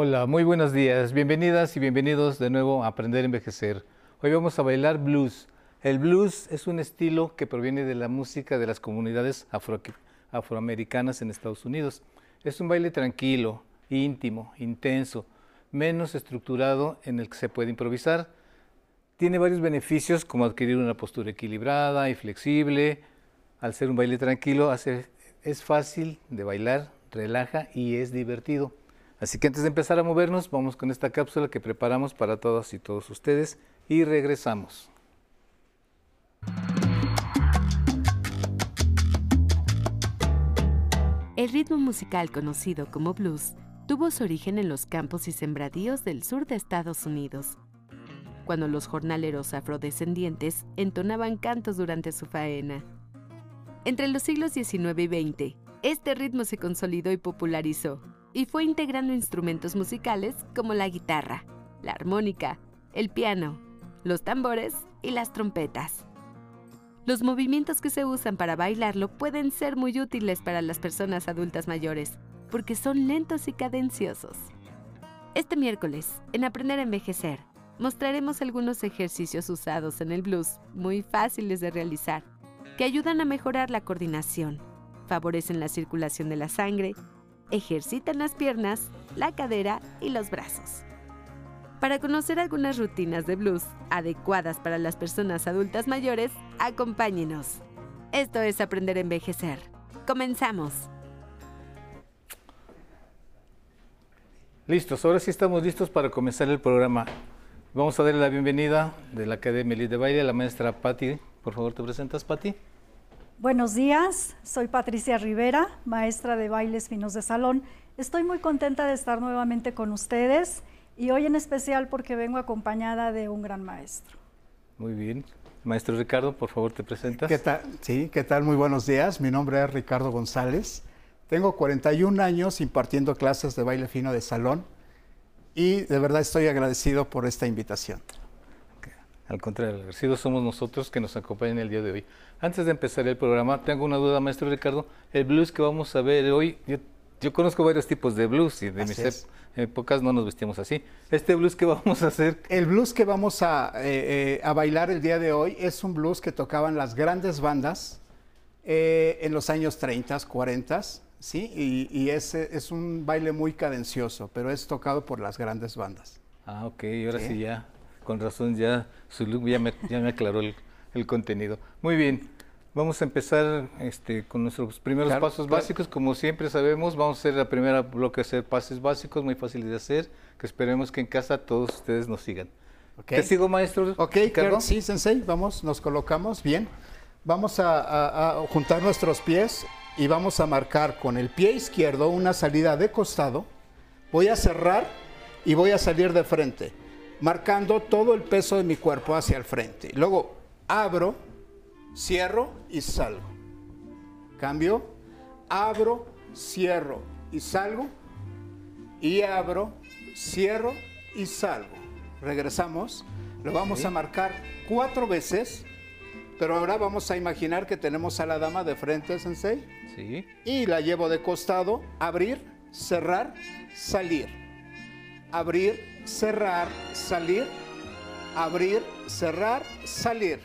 Hola, muy buenos días. Bienvenidas y bienvenidos de nuevo a Aprender a Envejecer. Hoy vamos a bailar blues. El blues es un estilo que proviene de la música de las comunidades afro afroamericanas en Estados Unidos. Es un baile tranquilo, íntimo, intenso, menos estructurado en el que se puede improvisar. Tiene varios beneficios como adquirir una postura equilibrada y flexible. Al ser un baile tranquilo hace, es fácil de bailar, relaja y es divertido. Así que antes de empezar a movernos, vamos con esta cápsula que preparamos para todas y todos ustedes y regresamos. El ritmo musical conocido como blues tuvo su origen en los campos y sembradíos del sur de Estados Unidos, cuando los jornaleros afrodescendientes entonaban cantos durante su faena. Entre los siglos XIX y XX, este ritmo se consolidó y popularizó, y fue integrando instrumentos musicales como la guitarra, la armónica, el piano, los tambores y las trompetas. Los movimientos que se usan para bailarlo pueden ser muy útiles para las personas adultas mayores, porque son lentos y cadenciosos. Este miércoles, en Aprender a Envejecer, mostraremos algunos ejercicios usados en el blues, muy fáciles de realizar, que ayudan a mejorar la coordinación, favorecen la circulación de la sangre ejercitan las piernas, la cadera y los brazos. Para conocer algunas rutinas de blues adecuadas para las personas adultas mayores, acompáñenos. Esto es Aprender a Envejecer. Comenzamos. Listos, ahora sí estamos listos para comenzar el programa. Vamos a darle la bienvenida de la Academia Elite de Baile a la maestra Patti. Por favor, ¿te presentas, Patti? Buenos días, soy Patricia Rivera, maestra de bailes finos de salón. Estoy muy contenta de estar nuevamente con ustedes y hoy en especial porque vengo acompañada de un gran maestro. Muy bien. Maestro Ricardo, por favor, te presentas. ¿Qué tal? Sí, ¿qué tal? Muy buenos días. Mi nombre es Ricardo González. Tengo 41 años impartiendo clases de baile fino de salón y de verdad estoy agradecido por esta invitación. Al contrario, agradecidos somos nosotros que nos acompañan el día de hoy. Antes de empezar el programa, tengo una duda, maestro Ricardo. El blues que vamos a ver hoy, yo, conozco varios tipos de blues y de mis épocas no nos vestíamos así. Este blues que vamos a hacer... El blues que vamos a, eh, eh, bailar el día de hoy es un blues que tocaban las grandes bandas eh, en los años 30, 40, ¿sí? Y, y es, es un baile muy cadencioso, pero es tocado por las grandes bandas. Ah, ok, y ahora sí ya con razón ya su look ya me, ya me aclaró el, contenido. Muy bien, vamos a empezar este, con nuestros primeros pasos básicos. Como siempre sabemos, vamos a hacer la primera bloque, hacer pases básicos, muy fáciles de hacer, que esperemos que en casa todos ustedes nos sigan. ¿Te sigo, maestro? Ok, claro, sí, sensei, vamos, nos colocamos, bien. Vamos a juntar nuestros pies y vamos a marcar con el pie izquierdo una salida de costado. Voy a cerrar y voy a salir de frente marcando todo el peso de mi cuerpo hacia el frente. Luego abro, cierro y salgo. Cambio, abro, cierro y salgo. Y abro, cierro y salgo. Regresamos. Lo vamos a marcar cuatro veces. Pero ahora vamos a imaginar que tenemos a la dama de frente, Sensei. Sí. Y la llevo de costado, abrir, cerrar, salir. Abrir, cerrar, salir, abrir, cerrar, salir.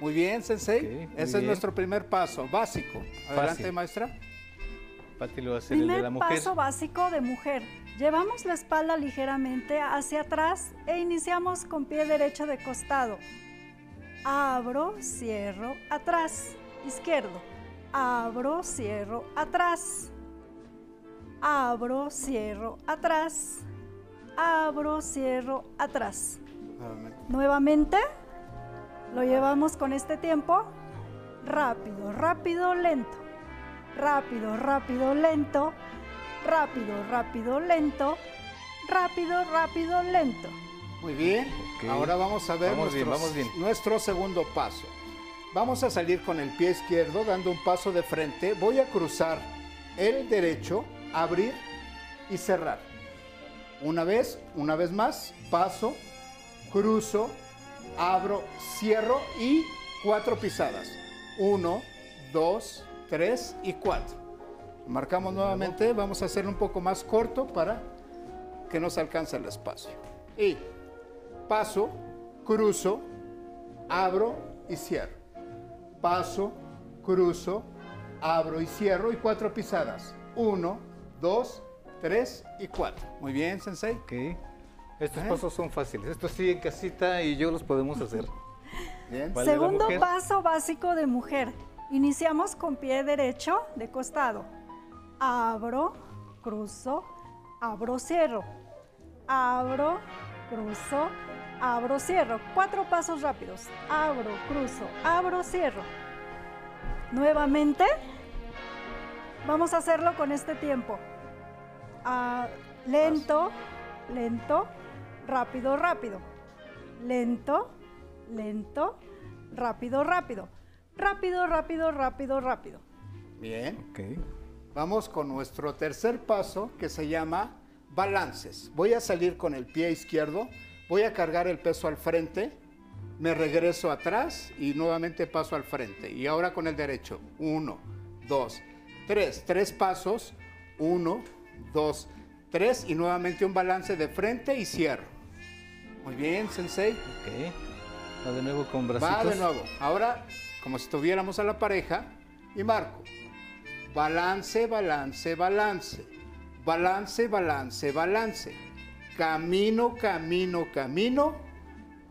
Muy bien, Sensei. Ese es nuestro primer paso, básico. Adelante, maestra. Pati lo hace primer de la mujer. paso básico de mujer. Llevamos la espalda ligeramente hacia atrás e iniciamos con pie derecho de costado. Abro, cierro, atrás, izquierdo. Abro, cierro, atrás. Abro, cierro, atrás abro, cierro, atrás. Nuevamente. lo llevamos con este tiempo. Rápido, rápido, lento. Rápido, rápido, lento. Rápido, rápido, lento. Rápido, rápido, lento. Muy bien. Ahora vamos a ver nuestro segundo paso. Vamos a salir con el pie izquierdo dando un paso de frente. Voy a cruzar el derecho, abrir y cerrar. Una vez, una vez más, paso, cruzo, abro, cierro y cuatro pisadas. Uno, dos, tres y cuatro. Marcamos nuevamente, vamos a hacerlo un poco más corto para que nos alcanza el espacio. Y paso, cruzo, abro y cierro. Paso, cruzo, abro y cierro y cuatro pisadas. Uno, dos, tres y cuatro. Muy bien, Sensei. Ok. Estos ¿Eh? pasos son fáciles. Estos sí en casita y yo los podemos hacer. Bien. Vale, Segundo paso básico de mujer. Iniciamos con pie derecho de costado. Abro, cruzo, abro, cierro. Abro, cruzo, abro, cierro. Cuatro pasos rápidos. Abro, cruzo, abro, cierro. Nuevamente. Vamos a hacerlo con este tiempo. Lento, lento, rápido, rápido. Lento, lento, rápido, rápido. Rápido, rápido, rápido, rápido. Bien. Ok. Vamos con nuestro tercer paso que se llama balances. Voy a salir con el pie izquierdo, voy a cargar el peso al frente, me regreso atrás y nuevamente paso al frente. Y ahora con el derecho. Uno, dos, tres. Tres pasos. Uno, dos, tres. Y nuevamente un balance de frente y cierro. Muy bien, Sensei. Ok. Va de nuevo con bracitos. Va de nuevo. Ahora, como si tuviéramos a la pareja, y marco. Balance, balance, balance. Balance, balance, balance. Camino, camino, camino.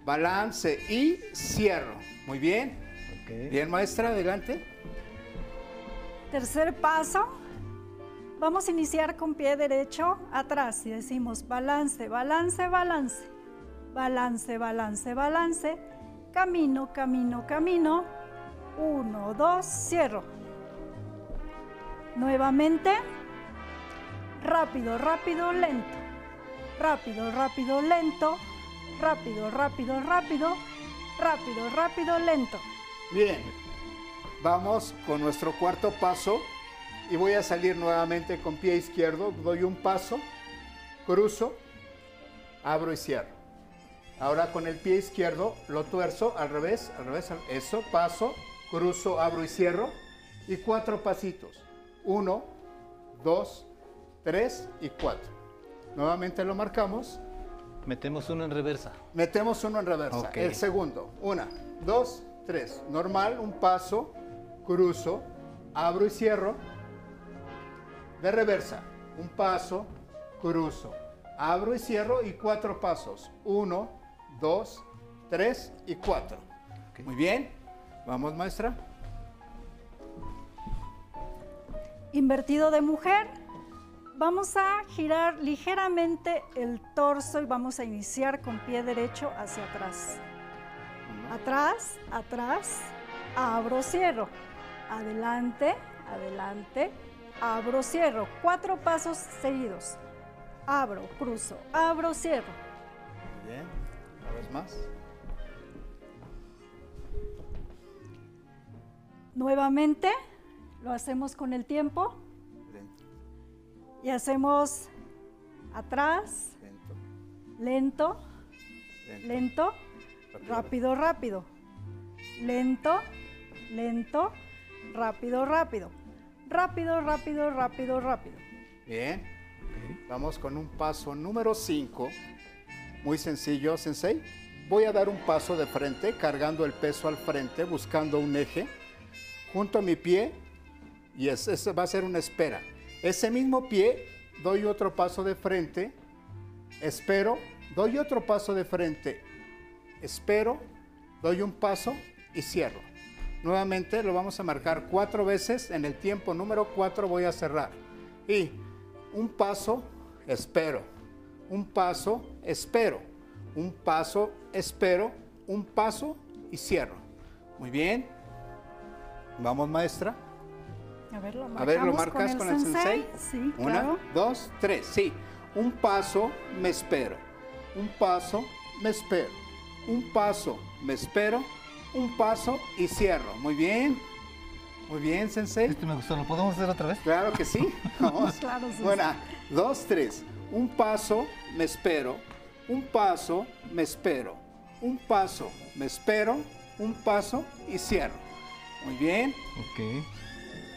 Balance y cierro. Muy bien. Bien, maestra, adelante. Tercer paso. Vamos a iniciar con pie derecho atrás y decimos balance, balance, balance. Balance, balance, balance. Camino, camino, camino. Uno, dos, cierro. Nuevamente. Rápido, rápido, lento. Rápido, rápido, lento. Rápido, rápido, rápido. Rápido, rápido, lento. Bien. Vamos con nuestro cuarto paso y voy a salir nuevamente con pie izquierdo. Doy un paso, cruzo, abro y cierro. Ahora con el pie izquierdo lo tuerzo al revés, al revés, eso, paso, cruzo, abro y cierro. Y cuatro pasitos. Uno, dos, tres y cuatro. Nuevamente lo marcamos. Metemos uno en reversa. Metemos uno en reversa. El segundo. Una, dos, tres. Normal, un paso, cruzo, abro y cierro. De reversa. Un paso, cruzo, abro y cierro y cuatro pasos. Uno, dos, tres y cuatro. Muy bien. Vamos, maestra. Invertido de mujer. Vamos a girar ligeramente el torso y vamos a iniciar con pie derecho hacia atrás. Atrás, atrás, abro, cierro. Adelante, adelante, abro, cierro. Cuatro pasos seguidos. Abro, cruzo, abro, cierro. Muy bien. Una vez más. Nuevamente, lo hacemos con el tiempo Lento, y hacemos atrás, lento, lento, lento. lento, rápido, rápido. Lento, lento, rápido, rápido. Rápido, rápido, rápido, rápido. Bien. Vamos con un paso número 5. Muy sencillo, Sensei. Voy a dar un paso de frente, cargando el peso al frente, buscando un eje, junto a mi pie, y ese va a ser una espera. Ese mismo pie, doy otro paso de frente, espero, doy otro paso de frente, espero, doy un paso y cierro. Nuevamente lo vamos a marcar cuatro veces. En el tiempo número cuatro voy a cerrar. Y un paso, espero. Un paso, espero. Un paso, espero. Un paso y cierro. Muy bien. Vamos, maestra. A ver, lo A ver, ¿lo marcamos marcas con el sensei? Sí, Una, claro. dos, tres. Sí. Un paso, me espero. Un paso, me espero. Un paso, me espero. Un paso y cierro. Muy bien. Muy bien, sensei. Este me gustó. ¿Lo podemos hacer otra vez? Claro que sí. Vamos. Claro, sí. Una, dos, tres. Un paso, me espero. Un paso, me espero. Un paso, me espero. Un paso y cierro. Muy bien. Ok.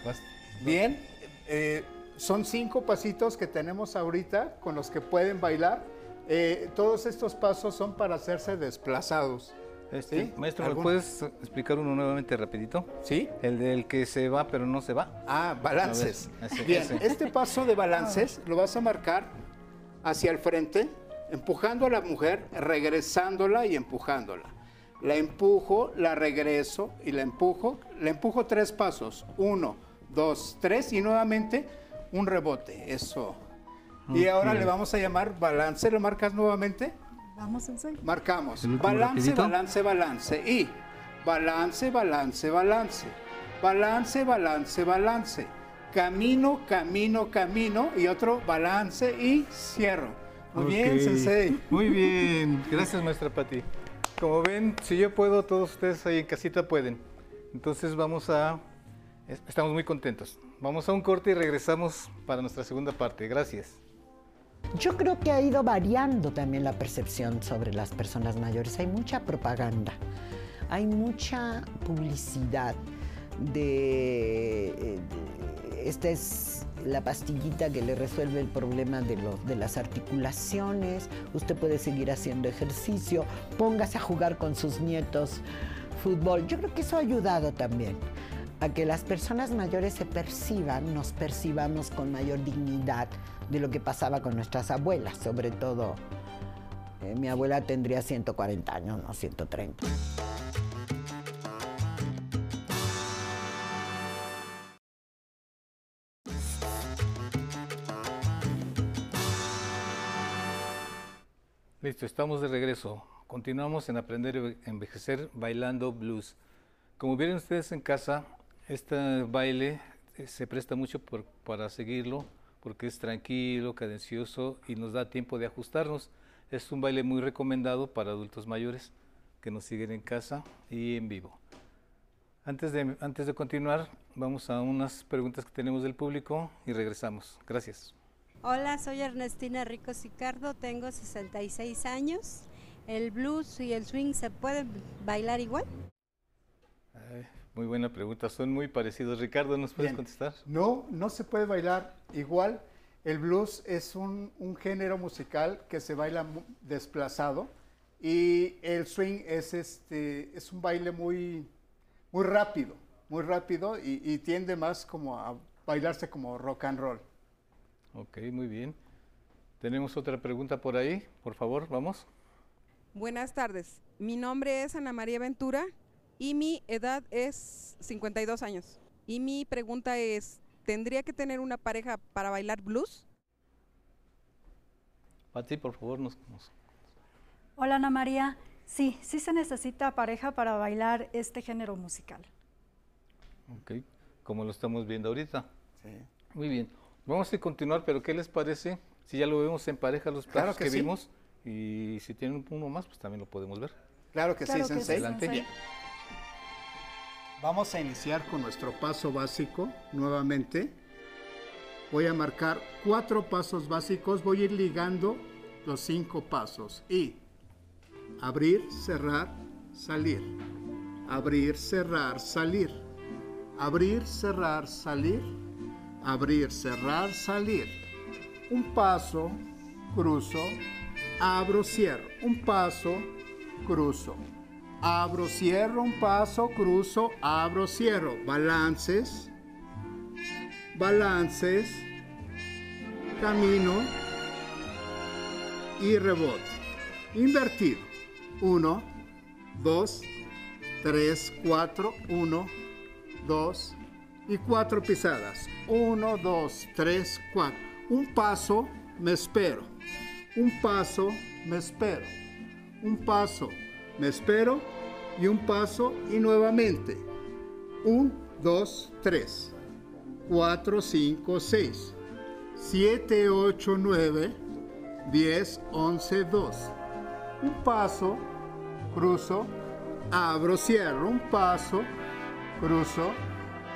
Vas- Bien. Eh, son cinco pasitos que tenemos ahorita con los que pueden bailar. Eh, todos estos pasos son para hacerse desplazados. Este, ¿Sí? Maestro, ¿me puedes explicar uno nuevamente rapidito? ¿Sí? El del que se va pero no se va. Ah, balances. Ese- Bien, ese. este paso de balances lo vas a marcar hacia el frente, empujando a la mujer, regresándola y empujándola. La empujo, la regreso y la empujo. La empujo tres pasos. Uno, dos, tres y nuevamente un rebote. Eso. Y ahora le vamos a llamar balance. ¿Lo marcas nuevamente? Vamos en serio. Marcamos. Balance, rapidito. balance, balance. Y balance, balance, balance. Balance, balance, balance. Camino, camino, camino. Y otro balance y cierro. Muy bien. Sensei. Muy bien. Gracias, maestra Patti. Como ven, si yo puedo, todos ustedes ahí en casita pueden. Entonces vamos a... es- Estamos muy contentos. Vamos a un corte y regresamos para nuestra segunda parte. Gracias. Yo creo que ha ido variando también la percepción sobre las personas mayores. Hay mucha propaganda, hay mucha publicidad de, eh, de- esta es la pastillita que le resuelve el problema de, los- de las articulaciones. Usted puede seguir haciendo ejercicio, póngase a jugar con sus nietos fútbol. Yo creo que eso ha ayudado también a que las personas mayores se perciban, nos percibamos con mayor dignidad de lo que pasaba con nuestras abuelas, sobre todo. eh, mi abuela tendría 140 años, no 130. Listo, estamos de regreso. Continuamos en Aprender a Envejecer bailando blues. Como vieron ustedes en casa, este baile eh, se presta mucho por- para seguirlo porque es tranquilo, cadencioso y nos da tiempo de ajustarnos. Es un baile muy recomendado para adultos mayores que nos siguen en casa y en vivo. Antes de, antes de continuar, vamos a unas preguntas que tenemos del público y regresamos. Gracias. Hola, soy Ernestina Rico Sicardo, tengo 66 años. ¿El blues y el swing se pueden bailar igual? Ay, muy buena pregunta, son muy parecidos. Ricardo, ¿nos puedes Bien. contestar? No, no se puede bailar igual. El blues es un, un género musical que se baila desplazado y el swing es, este, es un baile muy, muy rápido, muy rápido y, y tiende más como a bailarse como rock and roll. Ok, muy bien. Tenemos otra pregunta por ahí, por favor, vamos. Buenas tardes. Mi nombre es Ana María Ventura y mi edad es 52 años. Y mi pregunta es, ¿tendría que tener una pareja para bailar blues? Pati, por favor, nos, nos- Hola Ana María. Sí, sí se necesita pareja para bailar este género musical. ok, como lo estamos viendo ahorita. Muy bien. Vamos a continuar, pero ¿qué les parece si ya lo vemos en pareja los Claro pasos que que, sí. vimos? Y si tienen uno más, pues también lo podemos ver. Claro que Claro sí, que sí, Sensei. Adelante. Sensei. Vamos a iniciar con nuestro paso básico nuevamente. Voy a marcar cuatro pasos básicos. Voy a ir ligando los cinco pasos. Y abrir, cerrar, salir. Abrir, cerrar, salir. Abrir, cerrar, salir. Abrir, cerrar, salir. Un paso, cruzo, abro, cierro. Un paso, cruzo. Abro, cierro, un paso, cruzo, abro, cierro. Balances, balances, camino y rebote. Invertido. Uno, dos, tres, cuatro, uno, dos y cuatro pisadas. Uno, dos, tres, cuatro. Un paso, me espero. Un paso, me espero. Un paso, me espero. Y un paso y nuevamente. Un, dos, tres. Cuatro, cinco, seis. Siete, ocho, nueve. Diez, once, dos. Un paso, cruzo, abro, cierro. Un paso, cruzo,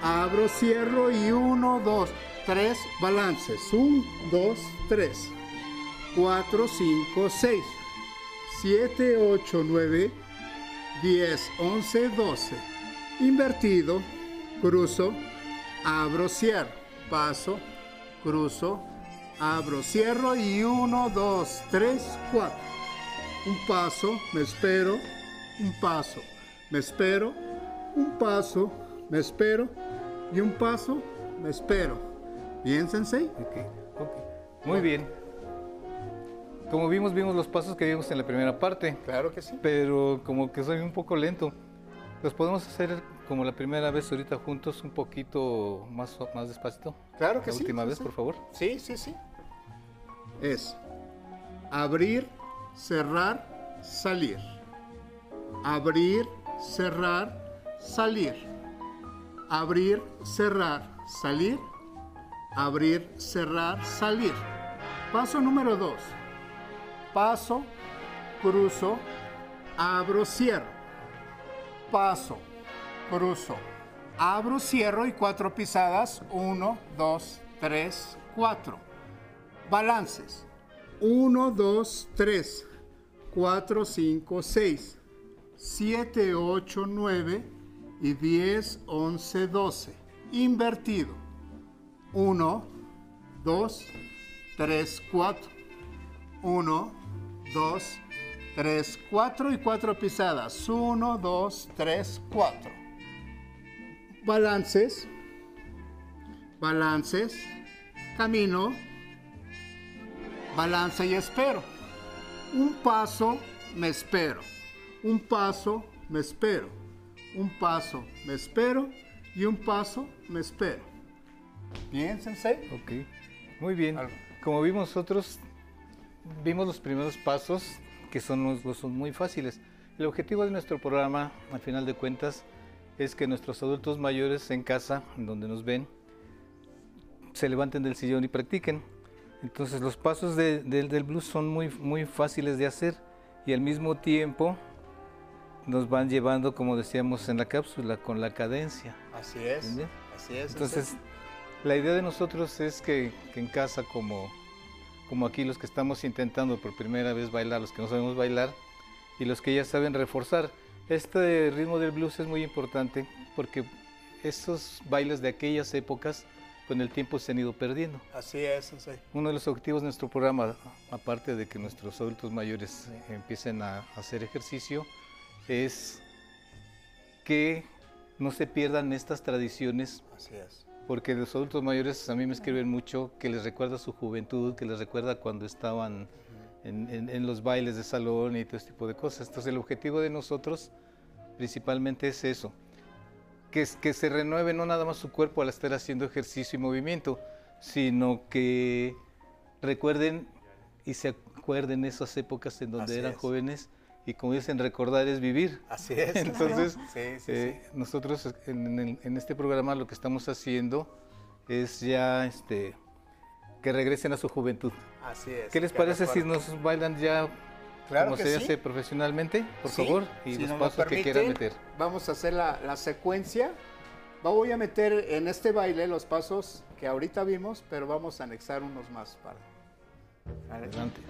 abro, cierro y uno, dos, tres, balances. Un, dos, tres, cuatro, cinco, seis, siete, ocho, nueve, diez, once, doce. Invertido, cruzo, abro, cierro, paso, cruzo, abro, cierro y uno, dos, tres, cuatro. Un paso, me espero, un paso, me espero, un paso, me espero y un paso, me espero. Bien, Sensei. Ok, ok. Muy bien. Como vimos, vimos los pasos que vimos en la primera parte, Claro que sí. pero como que soy un poco lento. ¿Los podemos hacer como la primera vez ahorita juntos, un poquito más, más despacito? Claro que la sí, última sí, vez, sí. por favor. Sí, sí, sí. Es abrir, cerrar, salir. Abrir, cerrar, salir. Abrir, cerrar, salir. Abrir, cerrar, salir. Paso número dos. Paso, cruzo, abro, cierro. Paso, cruzo, abro, cierro y cuatro pisadas. Uno, dos, tres, cuatro. Balances. 1, 2, 3, 4, 5, 6, 7, 8, 9 y 10, 11, 12. Invertido. 1, 2, 3, 4. 1, 2, 3, 4 y 4 pisadas. 1, 2, 3, 4. Balances. Balances. Camino balance y espero. Un paso, me espero. Un paso, me espero. Un paso, me espero. Y un paso, me espero. Bien, Sensei. Ok, muy bien. Como vimos nosotros, vimos los primeros pasos que son, los- son muy fáciles. El objetivo de nuestro programa, al final de cuentas, es que nuestros adultos mayores en casa, donde nos ven, se levanten del sillón y practiquen. Entonces los pasos de- del- del blues son muy, muy fáciles de hacer y al mismo tiempo nos van llevando, como decíamos en la cápsula, con la cadencia. Así es. ¿Entiendes? Así es. Entonces, la idea de nosotros es que, que en casa, como, como aquí los que estamos intentando por primera vez bailar, los que no sabemos bailar, y los que ya saben reforzar, este ritmo del blues es muy importante porque esos bailes de aquellas épocas con el tiempo se han ido perdiendo. Así es, Sensei. Uno de los objetivos de nuestro programa, aparte de que nuestros adultos mayores empiecen a hacer ejercicio, es que no se pierdan estas tradiciones Así es. Porque los adultos mayores a mí me escriben mucho que les recuerda su juventud, que les recuerda cuando estaban en, en- en los bailes de salón y todo este tipo de cosas. Entonces el objetivo de nosotros principalmente es eso, que, se renueve no nada más su cuerpo al estar haciendo ejercicio y movimiento, sino que recuerden y se acuerden esas épocas en donde Así eran es. jóvenes y como dicen, recordar es vivir. Así es. Entonces, Sí, sí, eh, nosotros en, en en este programa lo que estamos haciendo es ya este, que regresen a su juventud. Así es. ¿Qué les parece si nos bailan ya Claro como se sí. hace profesionalmente, por Sí, favor? Y si los pasos que quieran meter. Vamos a hacer la, la secuencia. Voy a meter en este baile los pasos que ahorita vimos, pero vamos a anexar unos más para. ¿Vale? Adelante.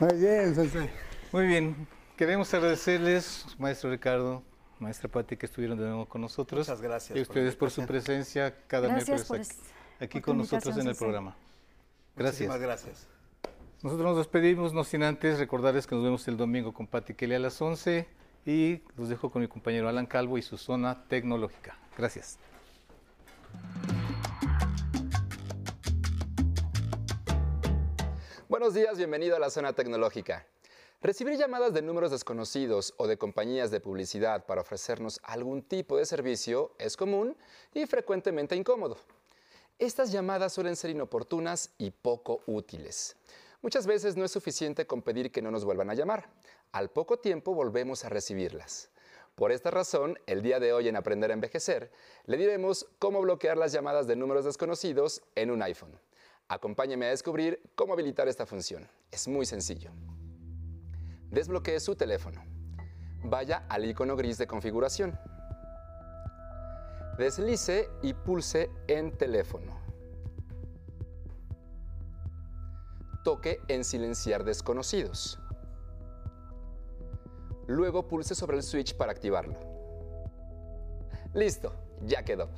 Muy bien, Sensei. Muy bien. Queremos agradecerles, maestro Ricardo, maestra Patti, que estuvieron de nuevo con nosotros. Muchas gracias Y por ustedes por su presencia cada Gracias miércoles aquí, es- aquí con nosotros en el programa. Gracias. Muchísimas gracias. Nosotros nos despedimos, no sin antes recordarles que nos vemos el domingo con Patti Kelly a las 11 y los dejo con mi compañero Alan Calvo y su zona tecnológica. Gracias. Buenos días, bienvenido a la zona tecnológica. Recibir llamadas de números desconocidos o de compañías de publicidad para ofrecernos algún tipo de servicio es común y frecuentemente incómodo. Estas llamadas suelen ser inoportunas y poco útiles. Muchas veces no es suficiente con pedir que no nos vuelvan a llamar. Al poco tiempo volvemos a recibirlas. Por esta razón, el día de hoy en Aprender a Envejecer, le diremos cómo bloquear las llamadas de números desconocidos en un iPhone. Acompáñeme a descubrir cómo habilitar esta función. Es muy sencillo. Desbloquee su teléfono. Vaya al icono gris de configuración. Deslice y pulse en teléfono. Toque en silenciar desconocidos. Luego pulse sobre el switch para activarlo. Listo, ya quedó.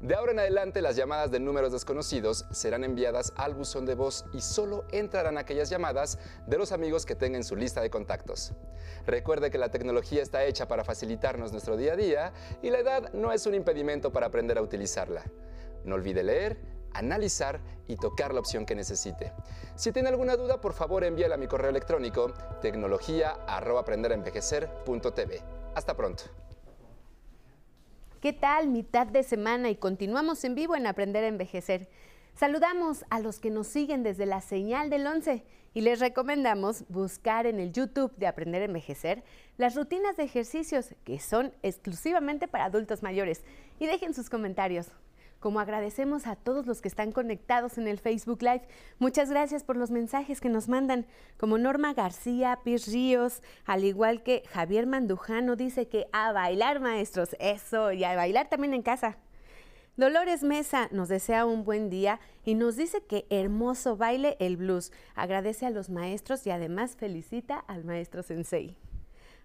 De ahora en adelante las llamadas de números desconocidos serán enviadas al buzón de voz y solo entrarán aquellas llamadas de los amigos que tengan en su lista de contactos. Recuerde que la tecnología está hecha para facilitarnos nuestro día a día y la edad no es un impedimento para aprender a utilizarla. No olvide leer, analizar y tocar la opción que necesite. Si tiene alguna duda, por favor envíela a mi correo electrónico tecnología@aprenderenvejecer.tv. Hasta pronto. ¿Qué tal? Mitad de semana y continuamos en vivo en Aprender a Envejecer. Saludamos a los que nos siguen desde la señal del 11 y les recomendamos buscar en el YouTube de Aprender a Envejecer las rutinas de ejercicios que son exclusivamente para adultos mayores y dejen sus comentarios. Como agradecemos a todos los que están conectados en el Facebook Live, muchas gracias por los mensajes que nos mandan, como Norma García, Pis Ríos, al igual que Javier Mandujano dice que a bailar maestros, eso, y a bailar también en casa. Dolores Mesa nos desea un buen día y nos dice que hermoso baile el blues. Agradece a los maestros y además felicita al maestro Sensei.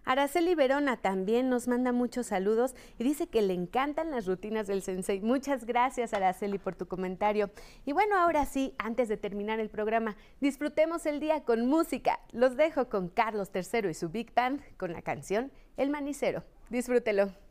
Araceli Verona también nos manda muchos saludos y dice que le encantan las rutinas del Sensei. Muchas gracias, Araceli, por tu comentario. Y bueno, ahora sí, antes de terminar el programa, disfrutemos el día con música. Los dejo con Carlos III y su Big Band con la canción El Manicero. Disfrútelo.